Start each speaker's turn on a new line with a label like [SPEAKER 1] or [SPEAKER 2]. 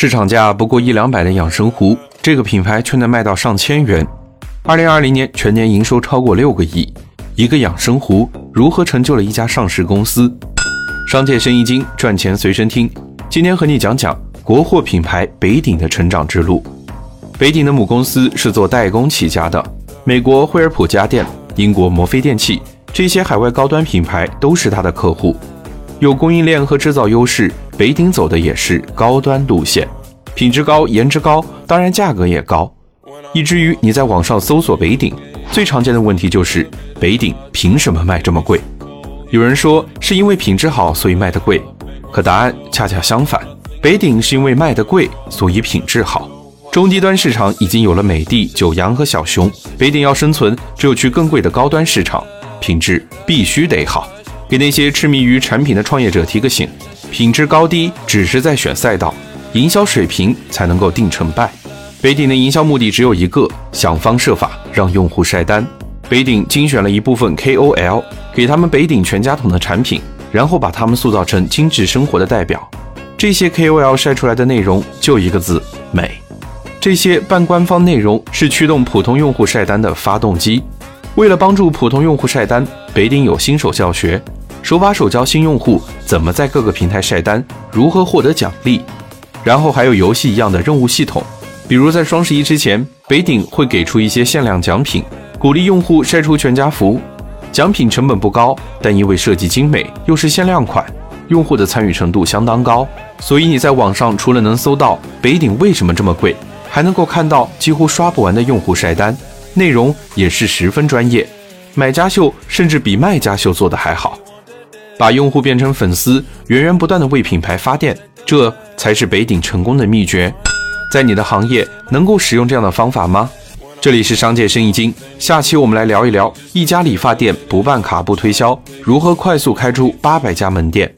[SPEAKER 1] 市场价不过一两百的养生壶，这个品牌却能卖到上千元。二零二零年全年营收超过六个亿，一个养生壶如何成就了一家上市公司？商界生意经，赚钱随身听。今天和你讲讲国货品牌北鼎的成长之路。北鼎的母公司是做代工起家的，美国惠而浦家电、英国摩飞电器这些海外高端品牌都是它的客户。有供应链和制造优势，北鼎走的也是高端路线，品质高、颜值高，当然价格也高。以至于你在网上搜索北鼎，最常见的问题就是北鼎凭什么卖这么贵？有人说是因为品质好，所以卖得贵。可答案恰恰相反，北鼎是因为卖得贵，所以品质好。中低端市场已经有了美的、九阳和小熊，北鼎要生存，只有去更贵的高端市场，品质必须得好。给那些痴迷于产品的创业者提个醒：品质高低只是在选赛道，营销水平才能够定成败。北鼎的营销目的只有一个，想方设法让用户晒单。北鼎精选了一部分 KOL，给他们北鼎全家桶的产品，然后把他们塑造成精致生活的代表。这些 KOL 晒出来的内容就一个字：美。这些半官方内容是驱动普通用户晒单的发动机。为了帮助普通用户晒单，北鼎有新手教学，手把手教新用户怎么在各个平台晒单，如何获得奖励，然后还有游戏一样的任务系统。比如在双十一之前，北鼎会给出一些限量奖品，鼓励用户晒出全家福。奖品成本不高，但因为设计精美，又是限量款，用户的参与程度相当高。所以你在网上除了能搜到北鼎为什么这么贵，还能够看到几乎刷不完的用户晒单，内容也是十分专业。买家秀甚至比卖家秀做的还好，把用户变成粉丝，源源不断的为品牌发电，这才是北鼎成功的秘诀。在你的行业能够使用这样的方法吗？这里是商界生意经，下期我们来聊一聊一家理发店不办卡不推销，如何快速开出八百家门店。